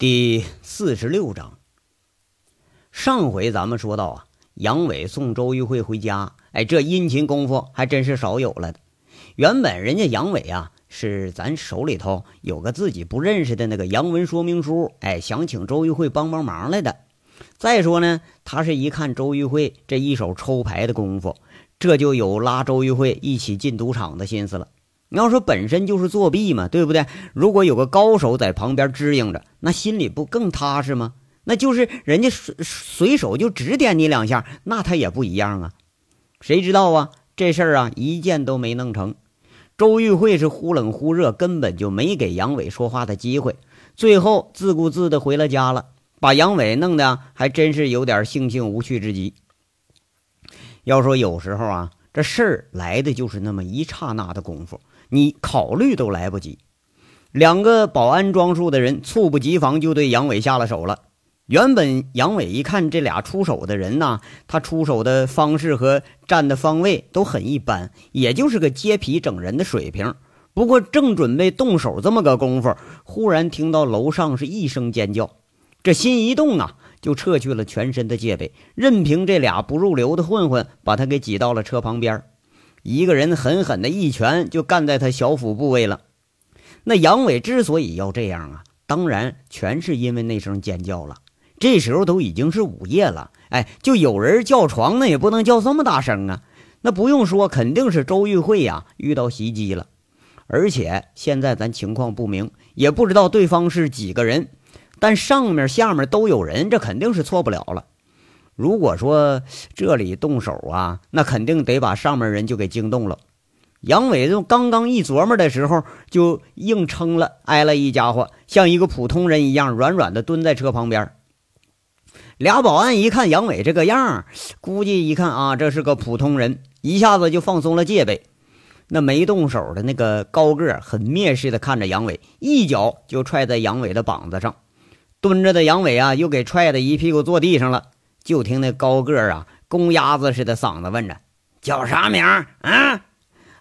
第四十六章，上回咱们说到啊，杨伟送周玉慧回家，哎，这殷勤功夫还真是少有了的。原本人家杨伟啊，是咱手里头有个自己不认识的那个洋文说明书，哎，想请周玉慧帮帮忙来的。再说呢，他是一看周玉慧这一手抽牌的功夫，这就有拉周玉慧一起进赌场的心思了。你要说本身就是作弊嘛，对不对？如果有个高手在旁边支应着，那心里不更踏实吗？那就是人家随随手就指点你两下，那他也不一样啊。谁知道啊？这事儿啊，一件都没弄成。周玉慧是忽冷忽热，根本就没给杨伟说话的机会，最后自顾自的回了家了，把杨伟弄得还真是有点悻悻无趣之极。要说有时候啊，这事儿来的就是那么一刹那的功夫。你考虑都来不及，两个保安装束的人猝不及防就对杨伟下了手了。原本杨伟一看这俩出手的人呐，他出手的方式和站的方位都很一般，也就是个揭皮整人的水平。不过正准备动手这么个功夫，忽然听到楼上是一声尖叫，这心一动啊，就撤去了全身的戒备，任凭这俩不入流的混混把他给挤到了车旁边。一个人狠狠的一拳就干在他小腹部位了。那杨伟之所以要这样啊，当然全是因为那声尖叫了。这时候都已经是午夜了，哎，就有人叫床，那也不能叫这么大声啊。那不用说，肯定是周玉慧呀遇到袭击了。而且现在咱情况不明，也不知道对方是几个人，但上面下面都有人，这肯定是错不了了。如果说这里动手啊，那肯定得把上面人就给惊动了。杨伟就刚刚一琢磨的时候，就硬撑了，挨了一家伙，像一个普通人一样软软的蹲在车旁边。俩保安一看杨伟这个样，估计一看啊，这是个普通人，一下子就放松了戒备。那没动手的那个高个很蔑视的看着杨伟，一脚就踹在杨伟的膀子上，蹲着的杨伟啊，又给踹的一屁股坐地上了。就听那高个儿啊，公鸭子似的嗓子问着：“叫啥名儿？啊？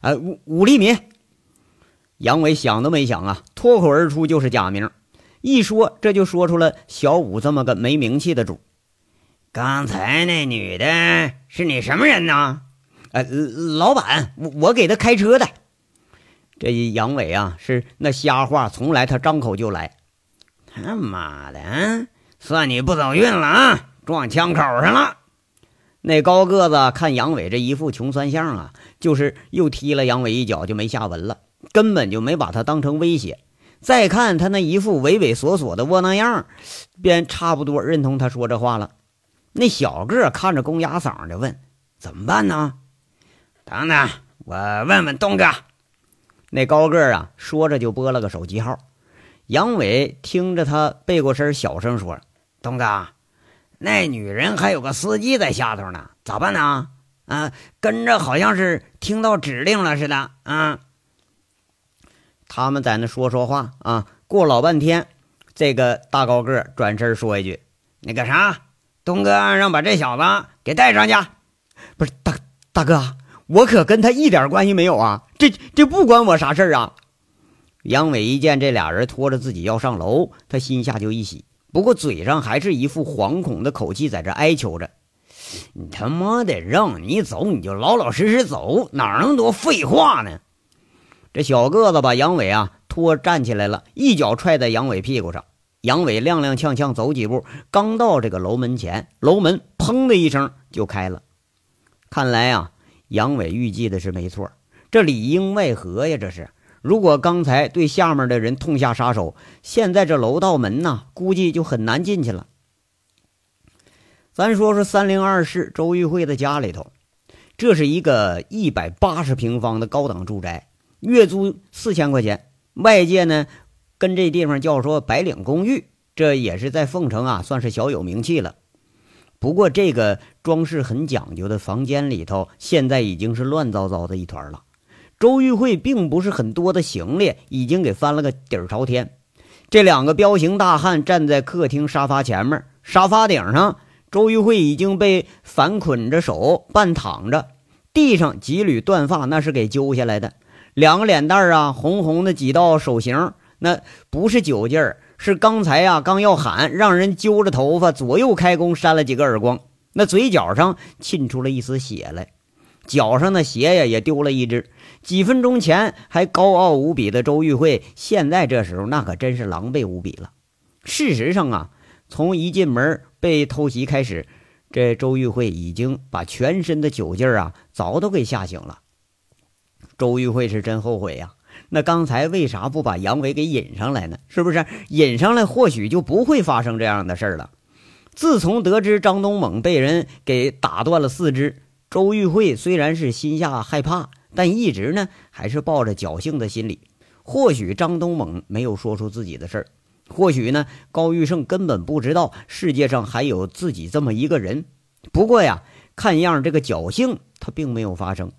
呃，武武立民。”杨伟想都没想啊，脱口而出就是假名。一说这就说出了小武这么个没名气的主。刚才那女的是你什么人呢？呃，老板，我我给他开车的。这杨伟啊，是那瞎话从来他张口就来。他妈的，嗯算你不走运了啊！撞枪口上了，那高个子看杨伟这一副穷酸相啊，就是又踢了杨伟一脚，就没下文了，根本就没把他当成威胁。再看他那一副畏畏缩缩的窝囊样，便差不多认同他说这话了。那小个看着公鸭嗓的问：“怎么办呢？”等等，我问问东哥。那高个啊，说着就拨了个手机号。杨伟听着他背过身，小声说：“东哥。”那女人还有个司机在下头呢，咋办呢？啊，跟着好像是听到指令了似的啊。他们在那说说话啊，过老半天，这个大高个转身说一句：“那个啥，东哥让把这小子给带上去。”不是大大哥，我可跟他一点关系没有啊，这这不关我啥事儿啊。杨伟一见这俩人拖着自己要上楼，他心下就一喜。不过嘴上还是一副惶恐的口气，在这哀求着：“你他妈的让你走，你就老老实实走，哪那么多废话呢？”这小个子把杨伟啊拖站起来了，一脚踹在杨伟屁股上。杨伟踉踉跄跄走几步，刚到这个楼门前，楼门砰的一声就开了。看来啊，杨伟预计的是没错，这里应外合呀，这是。如果刚才对下面的人痛下杀手，现在这楼道门呐，估计就很难进去了。咱说说三零二室周玉慧的家里头，这是一个一百八十平方的高档住宅，月租四千块钱。外界呢，跟这地方叫说白领公寓，这也是在凤城啊，算是小有名气了。不过这个装饰很讲究的房间里头，现在已经是乱糟糟的一团了。周玉慧并不是很多的行李已经给翻了个底儿朝天，这两个彪形大汉站在客厅沙发前面，沙发顶上，周玉慧已经被反捆着手半躺着，地上几缕断发那是给揪下来的，两个脸蛋啊红红的几道手型，那不是酒劲儿，是刚才呀刚要喊，让人揪着头发左右开弓扇了几个耳光，那嘴角上沁出了一丝血来，脚上的鞋呀也丢了一只。几分钟前还高傲无比的周玉慧，现在这时候那可真是狼狈无比了。事实上啊，从一进门被偷袭开始，这周玉慧已经把全身的酒劲儿啊早都给吓醒了。周玉慧是真后悔呀。那刚才为啥不把杨伟给引上来呢？是不是引上来，或许就不会发生这样的事儿了？自从得知张东猛被人给打断了四肢，周玉慧虽然是心下害怕，但一直呢还是抱着侥幸的心理。或许张东猛没有说出自己的事儿，或许呢高玉胜根本不知道世界上还有自己这么一个人。不过呀，看样这个侥幸他并没有发生。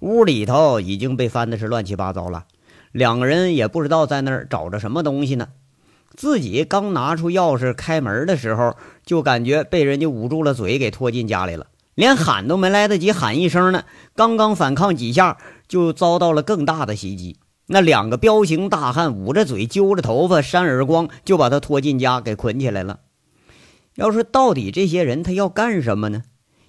屋里头已经被翻的是乱七八糟了，两个人也不知道在那儿找着什么东西呢。自己刚拿出钥匙开门的时候，就感觉被人家捂住了嘴，给拖进家里了，连喊都没来得及喊一声呢。刚刚反抗几下，就遭到了更大的袭击。那两个彪形大汉捂着嘴、揪着头发、扇耳光，就把他拖进家，给捆起来了。要说到底，这些人他要干什么呢？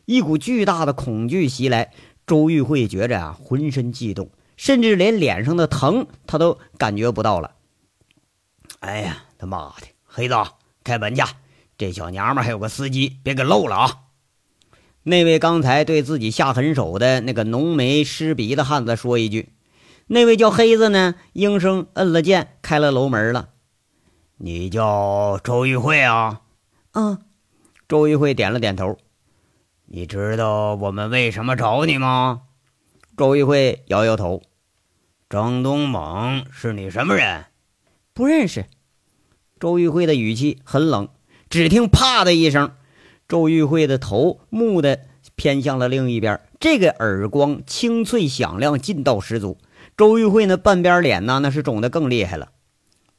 一股巨大的恐惧袭来。周玉慧觉着啊，浑身悸动，甚至连脸上的疼他都感觉不到了。哎呀，他妈的，黑子，开门去！这小娘们还有个司机，别给漏了啊！那位刚才对自己下狠手的那个浓眉湿鼻的汉子说一句。那位叫黑子呢，应声摁了键，开了楼门了。你叫周玉慧啊？嗯，周玉慧点了点头。你知道我们为什么找你吗？周玉慧摇摇头。张东猛是你什么人？不认识。周玉慧的语气很冷。只听“啪”的一声，周玉慧的头蓦地偏向了另一边。这个耳光清脆响亮，劲道十足。周玉慧那半边脸呢，那是肿得更厉害了。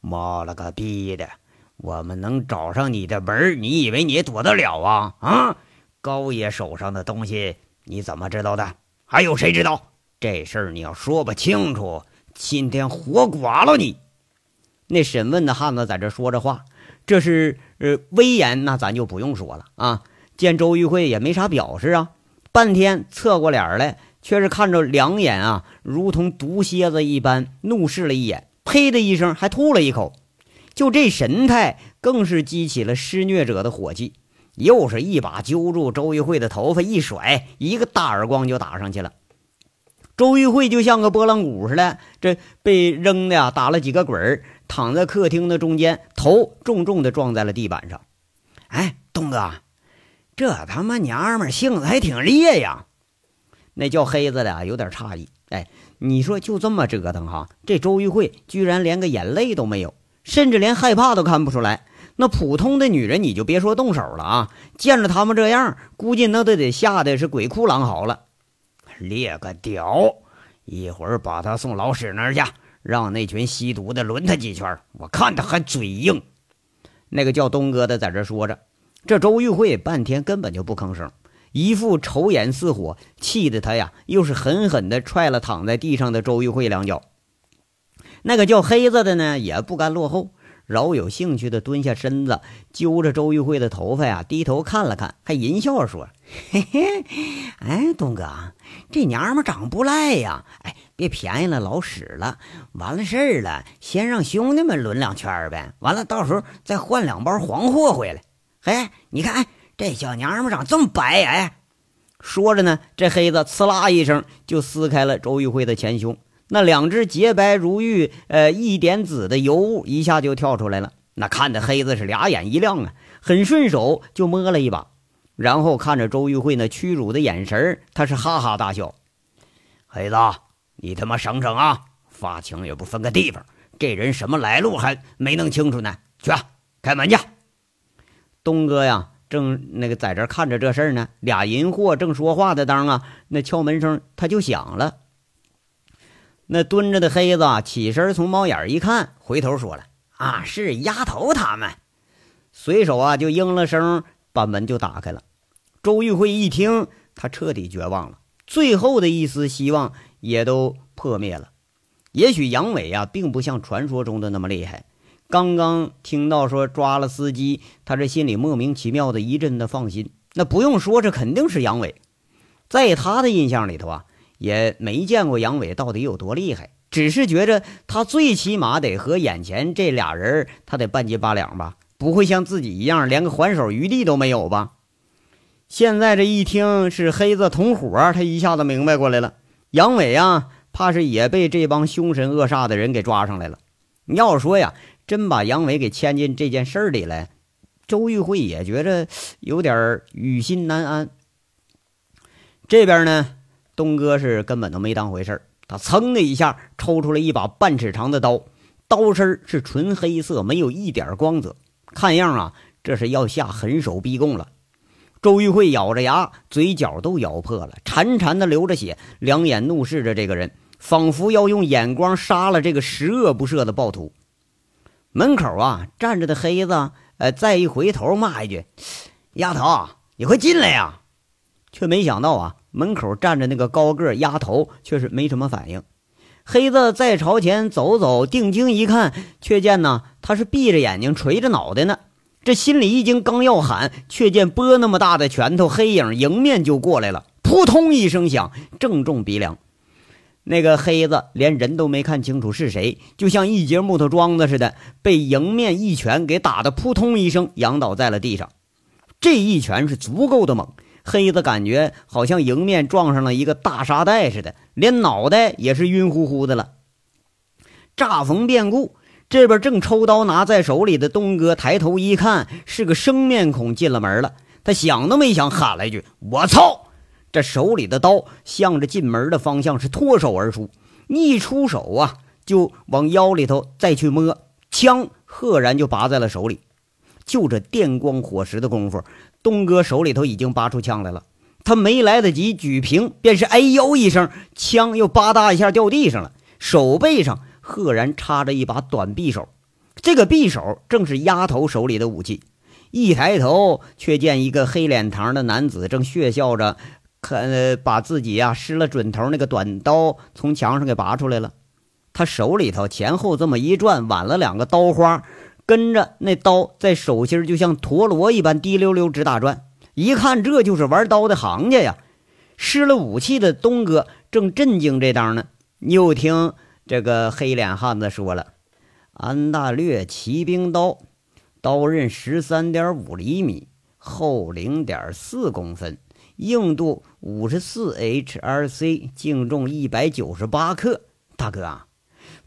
妈了个逼的！我们能找上你的门，你以为你躲得了啊？啊！高爷手上的东西你怎么知道的？还有谁知道？这事儿你要说不清楚，今天活剐了你！那审问的汉子在这说着话，这是呃威严，那咱就不用说了啊。见周玉慧也没啥表示啊，半天侧过脸来，却是看着两眼啊，如同毒蝎子一般，怒视了一眼，呸的一声，还吐了一口。就这神态，更是激起了施虐者的火气。又是一把揪住周玉慧的头发一甩，一个大耳光就打上去了。周玉慧就像个拨浪鼓似的，这被扔的呀，打了几个滚儿，躺在客厅的中间，头重重的撞在了地板上。哎，东哥，这他妈娘们性子还挺烈呀！那叫黑子的有点诧异。哎，你说就这么折腾哈，这周玉慧居然连个眼泪都没有，甚至连害怕都看不出来。那普通的女人，你就别说动手了啊！见着他们这样，估计那都得吓得是鬼哭狼嚎了。列个屌！一会儿把他送老史那儿去，让那群吸毒的轮他几圈，我看他还嘴硬。那个叫东哥的在这说着，这周玉慧半天根本就不吭声，一副愁眼似火，气得他呀，又是狠狠地踹了躺在地上的周玉慧两脚。那个叫黑子的呢，也不甘落后。饶有兴趣的蹲下身子，揪着周玉慧的头发呀，低头看了看，还淫笑说：“ 嘿嘿，哎，东哥，这娘们长不赖呀！哎，别便宜了老使了。完了事儿了，先让兄弟们轮两圈呗。完了，到时候再换两包黄货回来。嘿，你看，哎，这小娘们长这么白，哎。”说着呢，这黑子呲啦一声就撕开了周玉慧的前胸。那两只洁白如玉、呃一点紫的尤物一下就跳出来了，那看的黑子是俩眼一亮啊，很顺手就摸了一把，然后看着周玉慧那屈辱的眼神他是哈哈大笑。黑子，你他妈省省啊！发情也不分个地方，这人什么来路还没弄清楚呢？去开门去。东哥呀，正那个在这看着这事儿呢，俩淫货正说话的当啊，那敲门声他就响了。那蹲着的黑子起身，从猫眼一看，回头说了：“啊，是丫头他们。”随手啊就应了声，把门就打开了。周玉慧一听，他彻底绝望了，最后的一丝希望也都破灭了。也许杨伟啊，并不像传说中的那么厉害，刚刚听到说抓了司机，他这心里莫名其妙的一阵的放心。那不用说，这肯定是杨伟。在他的印象里头啊，也没见过杨伟到底有多厉害，只是觉着他最起码得和眼前这俩人他得半斤八两吧，不会像自己一样连个还手余地都没有吧。现在这一听是黑子同伙，他一下子明白过来了。杨伟啊，怕是也被这帮凶神恶煞的人给抓上来了。你要说呀，真把杨伟给牵进这件事儿里来，周玉慧也觉着有点于心难安。这边呢，东哥是根本都没当回事儿他噌的一下抽出了一把半尺长的刀，刀身是纯黑色，没有一点光泽，看样啊，这是要下狠手逼供了。周玉慧咬着牙，嘴角都咬破了，潺潺的流着血，两眼怒视着这个人，仿佛要用眼光杀了这个十恶不赦的暴徒。门口啊站着的黑子，呃，再一回头骂一句：“丫头，你快进来呀！”却没想到啊，门口站着那个高个丫头却是没什么反应。黑子再朝前走走，定睛一看，却见呢，他是闭着眼睛，垂着脑袋呢。这心里一惊，刚要喊，却见波那么大的拳头黑影迎面就过来了，扑通一声响，正中鼻梁。那个黑子连人都没看清楚是谁，就像一截木头桩子似的，被迎面一拳给打得扑通一声仰倒在了地上。这一拳是足够的猛，黑子感觉好像迎面撞上了一个大沙袋似的，连脑袋也是晕乎乎的了。乍逢变故。这边正抽刀拿在手里的东哥抬头一看，是个生面孔进了门了。他想都没想，喊了一句：“我操！”这手里的刀向着进门的方向是脱手而出，一出手啊，就往腰里头再去摸，枪赫然就拔在了手里。就这电光火石的功夫，东哥手里头已经拔出枪来了。他没来得及举平，便是哎呦一声，枪又吧嗒一下掉地上了，手背上。赫然插着一把短匕首，这个匕首正是丫头手里的武器。一抬头，却见一个黑脸膛的男子正血笑着，看把自己呀失了准头那个短刀从墙上给拔出来了。他手里头前后这么一转，挽了两个刀花，跟着那刀在手心就像陀螺一般滴溜溜直打转。一看，这就是玩刀的行家呀！失了武器的东哥正震惊这当呢，又听。这个黑脸汉子说了：“安大略骑兵刀，刀刃十三点五厘米，厚零点四公分，硬度五十四 HRC，净重一百九十八克。大哥啊，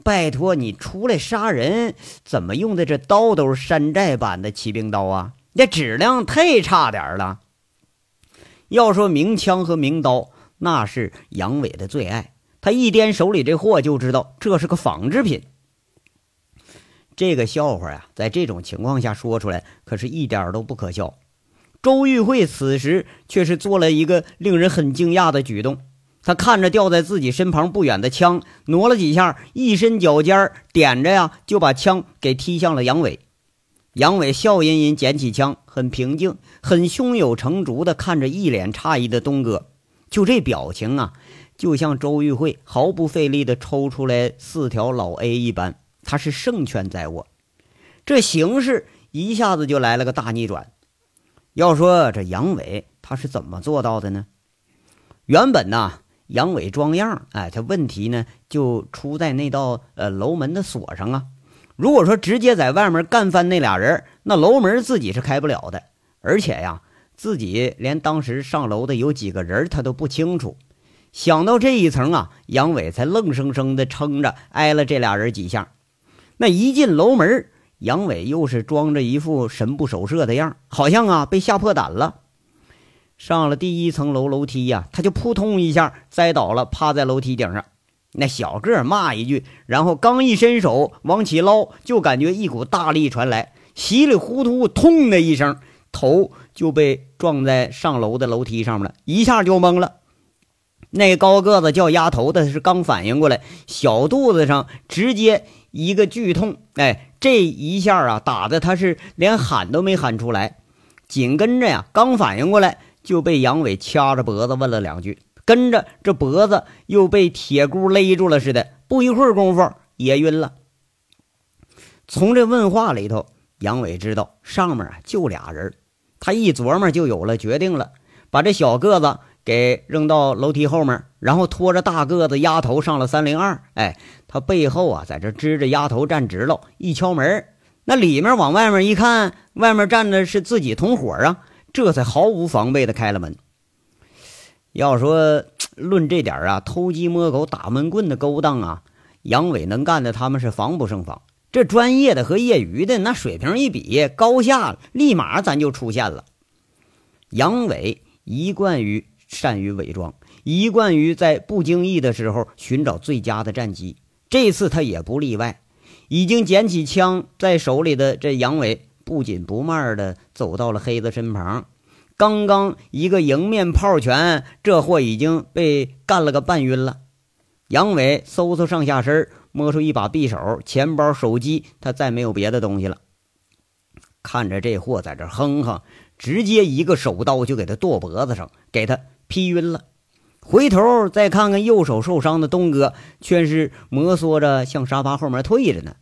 拜托你出来杀人，怎么用的这刀都是山寨版的骑兵刀啊？这质量太差点了。要说名枪和名刀，那是杨伟的最爱。”他一掂手里这货，就知道这是个仿制品。这个笑话呀，在这种情况下说出来，可是一点都不可笑。周玉慧此时却是做了一个令人很惊讶的举动。他看着掉在自己身旁不远的枪，挪了几下，一伸脚尖点着呀，就把枪给踢向了杨伟。杨伟笑吟吟捡起枪，很平静，很胸有成竹地看着一脸诧异的东哥，就这表情啊。就像周玉慧毫不费力地抽出来四条老 A 一般，他是胜券在握。这形势一下子就来了个大逆转。要说这杨伟他是怎么做到的呢？原本呢，杨伟装样，哎，他问题呢就出在那道呃楼门的锁上啊。如果说直接在外面干翻那俩人，那楼门自己是开不了的，而且呀，自己连当时上楼的有几个人他都不清楚。想到这一层啊，杨伟才愣生生的撑着挨了这俩人几下。那一进楼门，杨伟又是装着一副神不守舍的样，好像啊被吓破胆了。上了第一层楼楼梯呀，他就扑通一下栽倒了，趴在楼梯顶上。那小个骂一句，然后刚一伸手往起捞，就感觉一股大力传来，稀里糊涂，痛的一声，头就被撞在上楼的楼梯上面了，一下就懵了。那高个子叫丫头的是刚反应过来，小肚子上直接一个剧痛，哎，这一下啊打的他是连喊都没喊出来。紧跟着呀，刚反应过来就被杨伟掐着脖子问了两句，跟着这脖子又被铁箍勒住了似的，不一会儿功夫也晕了。从这问话里头，杨伟知道上面啊就俩人。他一琢磨就有了决定了，把这小个子给扔到楼梯后面，然后拖着大个子丫头上了三零二。哎，他背后啊在这支着丫头站直了，一敲门，那里面往外面一看，外面站的是自己同伙啊，这才毫无防备的开了门。要说论这点啊，偷鸡摸狗、打闷棍的勾当啊，杨伟能干的，他们是防不胜防。这专业的和业余的那水平一比，高下立马咱就出现了。杨伟一贯于善于伪装，一贯于在不经意的时候寻找最佳的战机，这次他也不例外。已经捡起枪在手里的这杨伟，不紧不慢的走到了黑子身旁。刚刚一个迎面炮拳，这货已经被干了个半晕了。杨伟嗖嗖上下身。摸出一把匕首、钱包、手机，他再没有别的东西了。看着这货在这哼哼，直接一个手刀就给他剁脖子上，给他劈晕了。回头再看看右手受伤的东哥，却是摩挲着向沙发后面退着呢。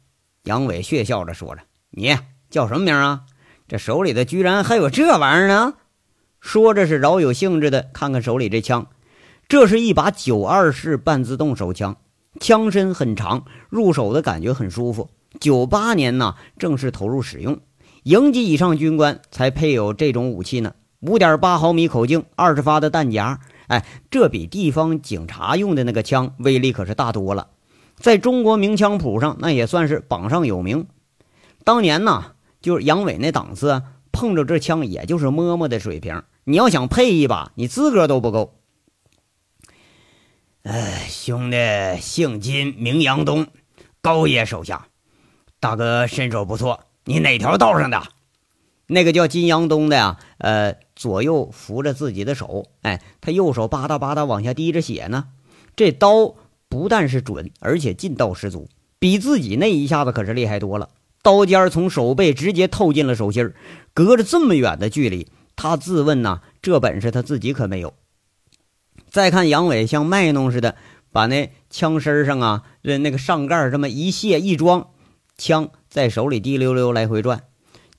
杨伟血笑着说着：“你叫什么名啊？这手里的居然还有这玩意儿呢！”说着是饶有兴致的看看手里这枪，这是一把九二式半自动手枪。枪身很长，入手的感觉很舒服。九八年呢，正式投入使用，营级以上军官才配有这种武器呢。五点八毫米口径，二十发的弹夹，哎，这比地方警察用的那个枪威力可是大多了。在中国名枪谱上，那也算是榜上有名。当年呢，就是杨伟那档次，碰着这枪也就是摸摸的水平。你要想配一把，你资格都不够。哎，兄弟，姓金名杨东，高爷手下。大哥身手不错，你哪条道上的？那个叫金阳东的呀，呃，左右扶着自己的手，哎，他右手吧嗒吧嗒往下滴着血呢。这刀不但是准，而且劲道十足，比自己那一下子可是厉害多了。刀尖从手背直接透进了手心隔着这么远的距离，他自问呐，这本事他自己可没有。再看杨伟像卖弄似的，把那枪身上啊，这那个上盖这么一卸一装，枪在手里滴溜溜来回转，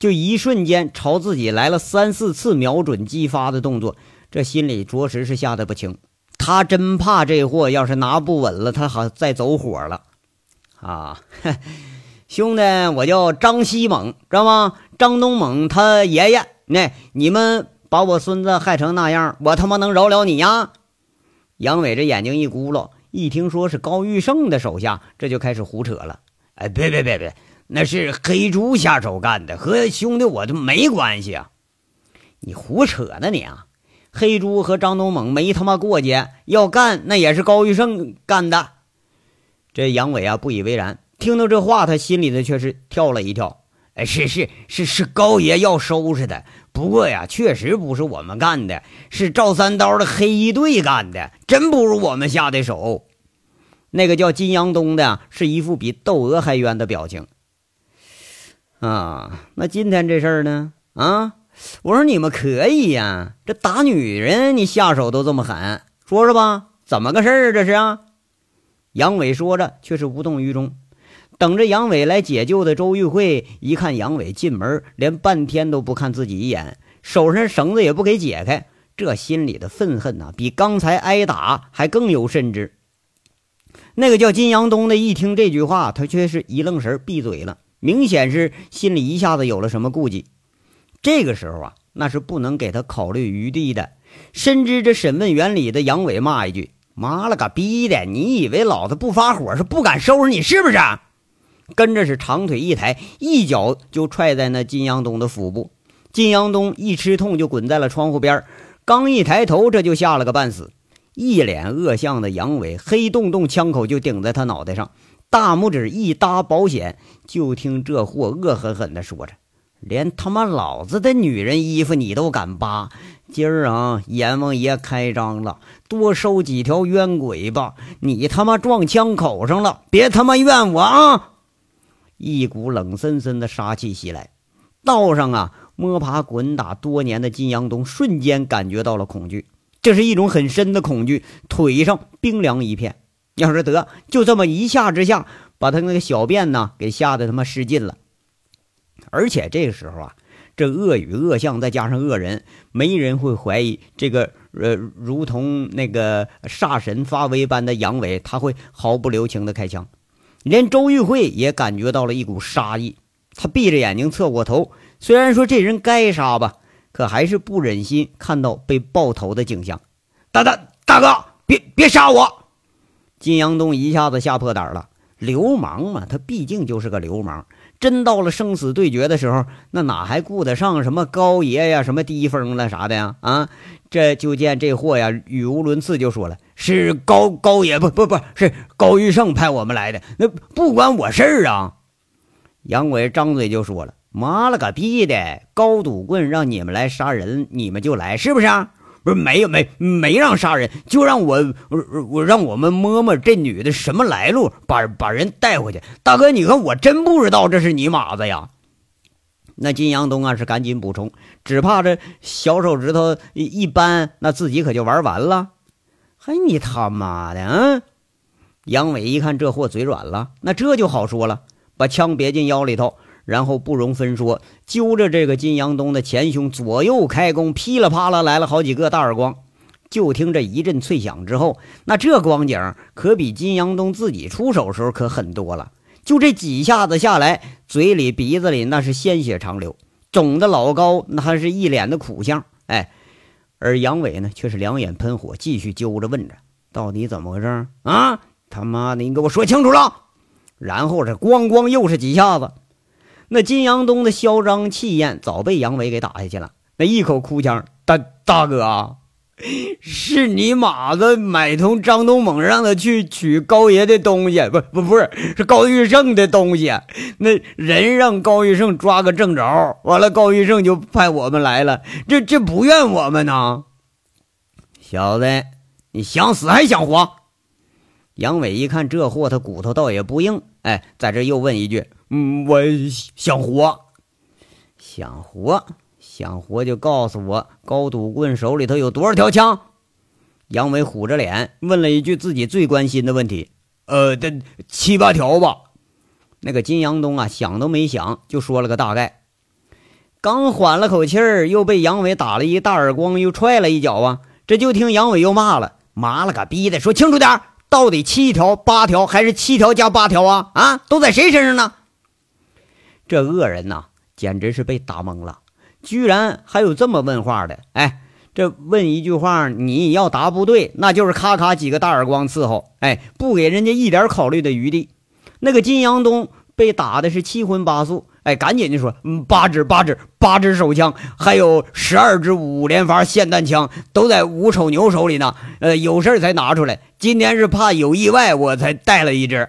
就一瞬间朝自己来了三四次瞄准击发的动作，这心里着实是吓得不轻。他真怕这货要是拿不稳了，他好再走火了啊！兄弟，我叫张西猛，知道吗？张东猛他爷爷。那你们把我孙子害成那样，我他妈能饶了你呀？杨伟这眼睛一咕噜，一听说是高玉胜的手下，这就开始胡扯了。哎，别别别别，那是黑猪下手干的，和兄弟我都没关系啊！你胡扯呢你啊！黑猪和张东猛没他妈过节，要干那也是高玉胜干的。这杨伟啊不以为然，听到这话，他心里的却是跳了一跳。哎，是是是是，高爷要收拾的。不过呀，确实不是我们干的，是赵三刀的黑衣队干的，真不如我们下的手。那个叫金阳东的，是一副比窦娥还冤的表情。啊，那今天这事儿呢？啊，我说你们可以呀，这打女人你下手都这么狠，说说吧，怎么个事儿？这是啊。杨伟说着，却是无动于衷。等着杨伟来解救的周玉慧一看杨伟进门，连半天都不看自己一眼，手上绳子也不给解开，这心里的愤恨呐，比刚才挨打还更有甚之。那个叫金阳东的一听这句话，他却是一愣神，闭嘴了，明显是心里一下子有了什么顾忌。这个时候啊，那是不能给他考虑余地的。深知这审问员里的杨伟骂一句：“妈了个逼的！你以为老子不发火是不敢收拾你是不是？”跟着是长腿一抬，一脚就踹在那金阳东的腹部。金阳东一吃痛就滚在了窗户边刚一抬头，这就吓了个半死。一脸恶相的杨伟，黑洞洞枪口就顶在他脑袋上，大拇指一搭保险。就听这货恶狠狠地说着：“连他妈老子的女人衣服你都敢扒！今儿啊，阎王爷开张了，多收几条冤鬼吧！你他妈撞枪口上了，别他妈怨我啊！”一股冷森森的杀气袭来，道上啊摸爬滚打多年的金阳东瞬间感觉到了恐惧，这是一种很深的恐惧，腿上冰凉一片。要是得就这么一下之下，把他那个小便呢给吓得他妈失禁了。而且这个时候啊，这恶语恶相再加上恶人，没人会怀疑这个呃，如同那个煞神发威般的杨伟，他会毫不留情的开枪。连周玉慧也感觉到了一股杀意，他闭着眼睛侧过头，虽然说这人该杀吧，可还是不忍心看到被爆头的景象。大大大哥，别别杀我！金阳东一下子吓破胆了。流氓嘛，他毕竟就是个流氓。真到了生死对决的时候，那哪还顾得上什么高爷呀、什么低峰了啥的呀？啊！这就见这货呀，语无伦次就说了：“是高高爷，不不不是高玉胜派我们来的，那不关我事儿啊。”杨伟张嘴就说了：“妈了个逼的，高赌棍让你们来杀人，你们就来，是不是啊？”不是没有没没让杀人，就让我我我让我们摸摸这女的什么来路，把把人带回去。大哥，你看我真不知道这是你马子呀。那金阳东啊是赶紧补充，只怕这小手指头一扳，那自己可就玩完了。嘿你他妈的啊！杨伟一看这货嘴软了，那这就好说了，把枪别进腰里头。然后不容分说，揪着这个金阳东的前胸左右开弓，噼里啪啦来了好几个大耳光。就听这一阵脆响之后，那这光景可比金阳东自己出手时候可狠多了。就这几下子下来，嘴里鼻子里那是鲜血长流，肿的老高那还是一脸的苦相。哎，而杨伟呢，却是两眼喷火，继续揪着问着：“到底怎么回事啊？他妈的，你给我说清楚了！”然后这咣咣又是几下子。那金阳东的嚣张气焰早被杨伟给打下去了。那一口哭腔：“大大哥啊，是你马子买通张东猛，让他去取高爷的东西，不不不是，是高玉胜的东西。那人让高玉胜抓个正着，完了高玉胜就派我们来了。这这不怨我们呢？小子，你想死还想活？”杨伟一看这货，他骨头倒也不硬。哎，在这又问一句。嗯，我想活，想活，想活就告诉我，高赌棍手里头有多少条枪？杨伟虎着脸问了一句自己最关心的问题：“呃，这七八条吧。”那个金阳东啊，想都没想就说了个大概。刚缓了口气儿，又被杨伟打了一大耳光，又踹了一脚啊！这就听杨伟又骂了：“妈了个逼的，说清楚点到底七条、八条还是七条加八条啊？啊，都在谁身上呢？”这恶人呐，简直是被打懵了，居然还有这么问话的！哎，这问一句话，你要答不对，那就是咔咔几个大耳光伺候，哎，不给人家一点考虑的余地。那个金阳东被打的是七荤八素，哎，赶紧就说：“嗯，八支八支八支手枪，还有十二支五连发霰弹枪，都在吴丑牛手里呢。呃，有事才拿出来。今天是怕有意外，我才带了一支。”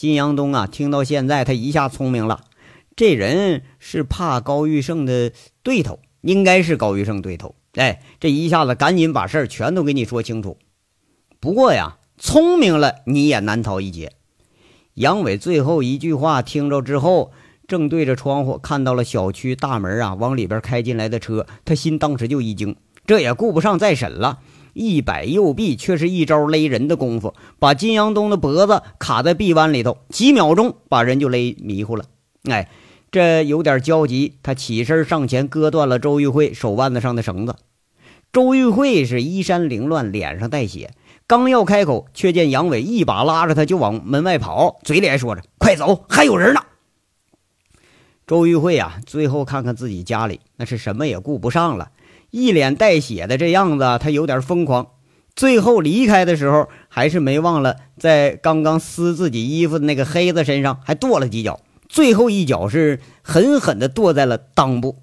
金阳东啊，听到现在，他一下聪明了。这人是怕高玉胜的对头，应该是高玉胜对头。哎，这一下子赶紧把事儿全都给你说清楚。不过呀，聪明了你也难逃一劫。杨伟最后一句话听着之后，正对着窗户看到了小区大门啊，往里边开进来的车，他心当时就一惊，这也顾不上再审了。一摆右臂，却是一招勒人的功夫，把金阳东的脖子卡在臂弯里头，几秒钟把人就勒迷糊了。哎，这有点焦急，他起身上前割断了周玉慧手腕子上的绳子。周玉慧是衣衫凌乱，脸上带血，刚要开口，却见杨伟一把拉着他就往门外跑，嘴里还说着：“快走，还有人呢。”周玉慧啊，最后看看自己家里，那是什么也顾不上了。一脸带血的这样子，他有点疯狂。最后离开的时候，还是没忘了在刚刚撕自己衣服的那个黑子身上还跺了几脚。最后一脚是狠狠地跺在了裆部。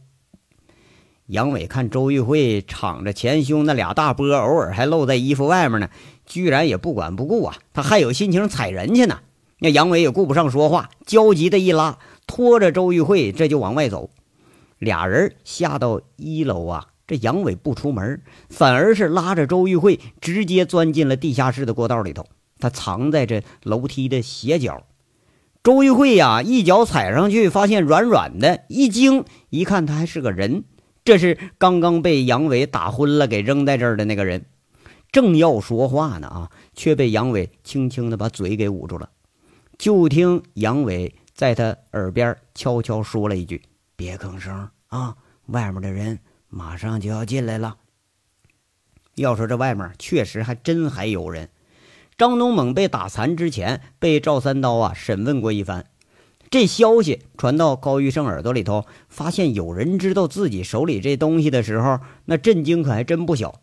杨伟看周玉慧敞着前胸那俩大波，偶尔还露在衣服外面呢，居然也不管不顾啊！他还有心情踩人去呢。那杨伟也顾不上说话，焦急的一拉，拖着周玉慧这就往外走。俩人下到一楼啊。这杨伟不出门，反而是拉着周玉慧直接钻进了地下室的过道里头。他藏在这楼梯的斜角。周玉慧呀，一脚踩上去，发现软软的，一惊，一看他还是个人，这是刚刚被杨伟打昏了，给扔在这儿的那个人。正要说话呢，啊，却被杨伟轻轻的把嘴给捂住了。就听杨伟在他耳边悄悄说了一句：“别吭声啊，外面的人马上就要进来了。”要说这外面确实还真还有人。张东猛被打残之前，被赵三刀啊审问过一番。这消息传到高玉胜耳朵里头，发现有人知道自己手里这东西的时候，那震惊可还真不小。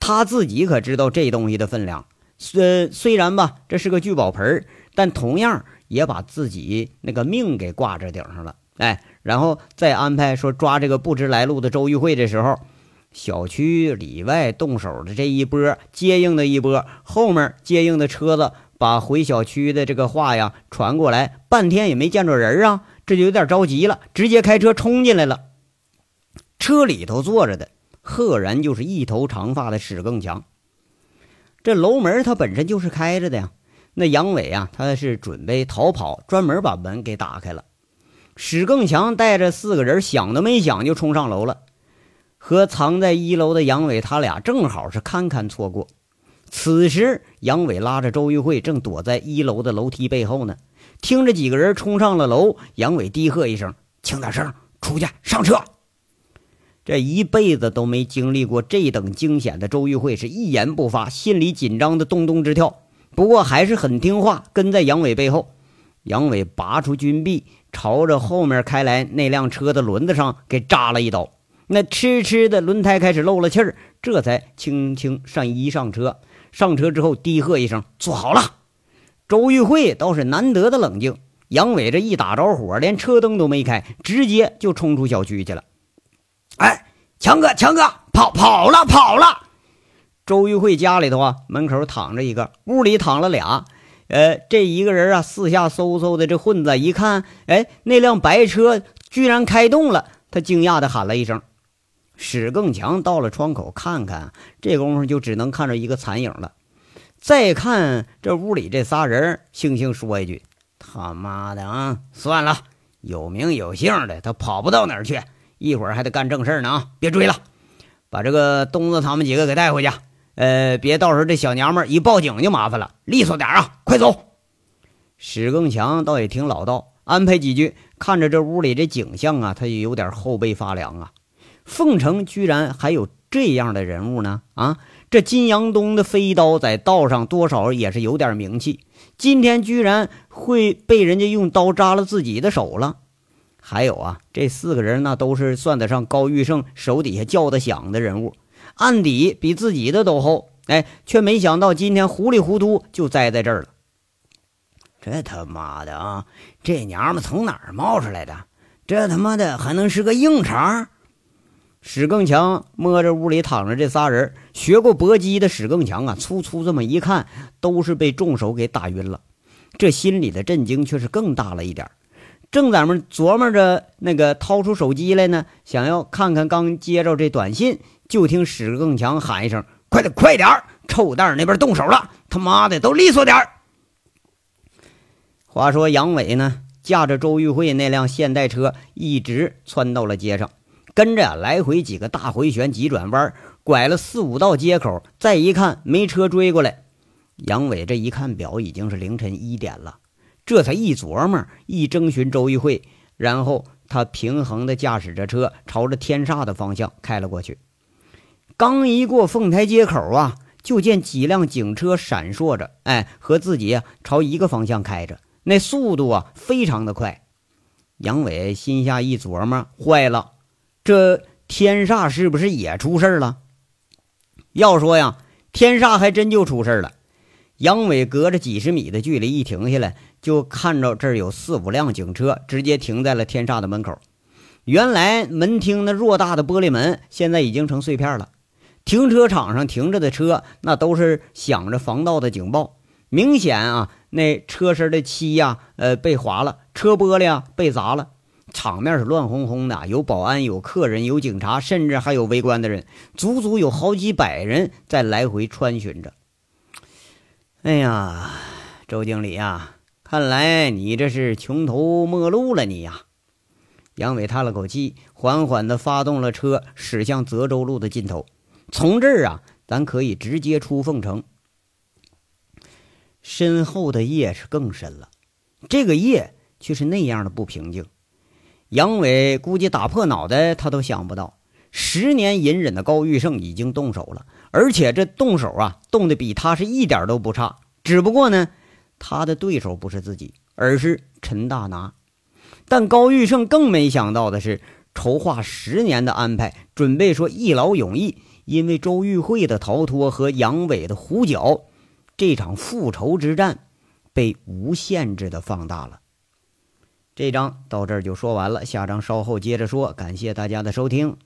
他自己可知道这东西的分量，虽虽然吧，这是个聚宝盆但同样也把自己那个命给挂这顶上了。哎，然后再安排说抓这个不知来路的周玉慧的时候，小区里外动手的这一波接应的一波，后面接应的车子。把回小区的这个话呀传过来，半天也没见着人啊，这就有点着急了，直接开车冲进来了。车里头坐着的，赫然就是一头长发的史更强。这楼门它本身就是开着的呀，那杨伟啊，他是准备逃跑，专门把门给打开了。史更强带着四个人，想都没想就冲上楼了，和藏在一楼的杨伟他俩正好是堪堪错过。此时，杨伟拉着周玉慧正躲在一楼的楼梯背后呢。听着几个人冲上了楼，杨伟低喝一声：“轻点声，出去上车。”这一辈子都没经历过这等惊险的周玉慧是一言不发，心里紧张的咚咚直跳。不过还是很听话，跟在杨伟背后。杨伟拔出军臂，朝着后面开来那辆车的轮子上给扎了一刀。那哧哧的轮胎开始漏了气儿，这才轻轻上一上车。上车之后，低喝一声：“坐好了。”周玉慧倒是难得的冷静。杨伟这一打着火，连车灯都没开，直接就冲出小区去了。哎，强哥，强哥，跑跑了，跑了！周玉慧家里头啊，门口躺着一个，屋里躺了俩。呃，这一个人啊，四下搜搜的，这混子一看，哎，那辆白车居然开动了，他惊讶的喊了一声。史更强到了窗口看看，这功夫就只能看着一个残影了。再看这屋里这仨人，悻悻说一句：“他妈的啊，算了，有名有姓的，他跑不到哪儿去。一会儿还得干正事呢啊，别追了，把这个东子他们几个给带回去。呃，别到时候这小娘们一报警就麻烦了，利索点啊，快走。”史更强倒也挺老道，安排几句。看着这屋里这景象啊，他也有点后背发凉啊。凤城居然还有这样的人物呢！啊，这金阳东的飞刀在道上多少也是有点名气，今天居然会被人家用刀扎了自己的手了。还有啊，这四个人那都是算得上高玉胜手底下叫得响的人物，案底比自己的都厚。哎，却没想到今天糊里糊涂就栽在这儿了。这他妈的啊，这娘们从哪儿冒出来的？这他妈的还能是个硬茬？史更强摸着屋里躺着这仨人，学过搏击的史更强啊，粗粗这么一看，都是被重手给打晕了。这心里的震惊却是更大了一点。正在们琢磨着那个掏出手机来呢，想要看看刚接着这短信，就听史更强喊一声：“快点，快点！臭蛋那边动手了！他妈的，都利索点话说杨伟呢，驾着周玉慧那辆现代车，一直窜到了街上。跟着，来回几个大回旋、急转弯，拐了四五道街口，再一看没车追过来。杨伟这一看表，已经是凌晨一点了，这才一琢磨，一征询周玉慧，然后他平衡的驾驶着车，朝着天煞的方向开了过去。刚一过凤台街口啊，就见几辆警车闪烁着，哎，和自己朝一个方向开着，那速度啊，非常的快。杨伟心下一琢磨，坏了。这天煞是不是也出事了？要说呀，天煞还真就出事了。杨伟隔着几十米的距离一停下来，就看着这儿有四五辆警车，直接停在了天煞的门口。原来门厅那偌大的玻璃门，现在已经成碎片了。停车场上停着的车，那都是响着防盗的警报。明显啊，那车身的漆呀，呃，被划了，车玻璃啊被砸了。场面是乱哄哄的，有保安，有客人，有警察，甚至还有围观的人，足足有好几百人在来回穿巡着。哎呀，周经理呀，看来你这是穷途末路了，你呀！杨伟叹了口气，缓缓地发动了车，驶向泽州路的尽头。从这儿啊，咱可以直接出凤城。身后的夜是更深了，这个夜。却是那样的不平静。杨伟估计打破脑袋他都想不到，十年隐忍的高玉胜已经动手了，而且这动手啊，动的比他是一点都不差。只不过呢，他的对手不是自己，而是陈大拿。但高玉胜更没想到的是，筹划十年的安排，准备说一劳永逸，因为周玉慧的逃脱和杨伟的胡搅，这场复仇之战被无限制的放大了。这章到这儿就说完了，下章稍后接着说。感谢大家的收听。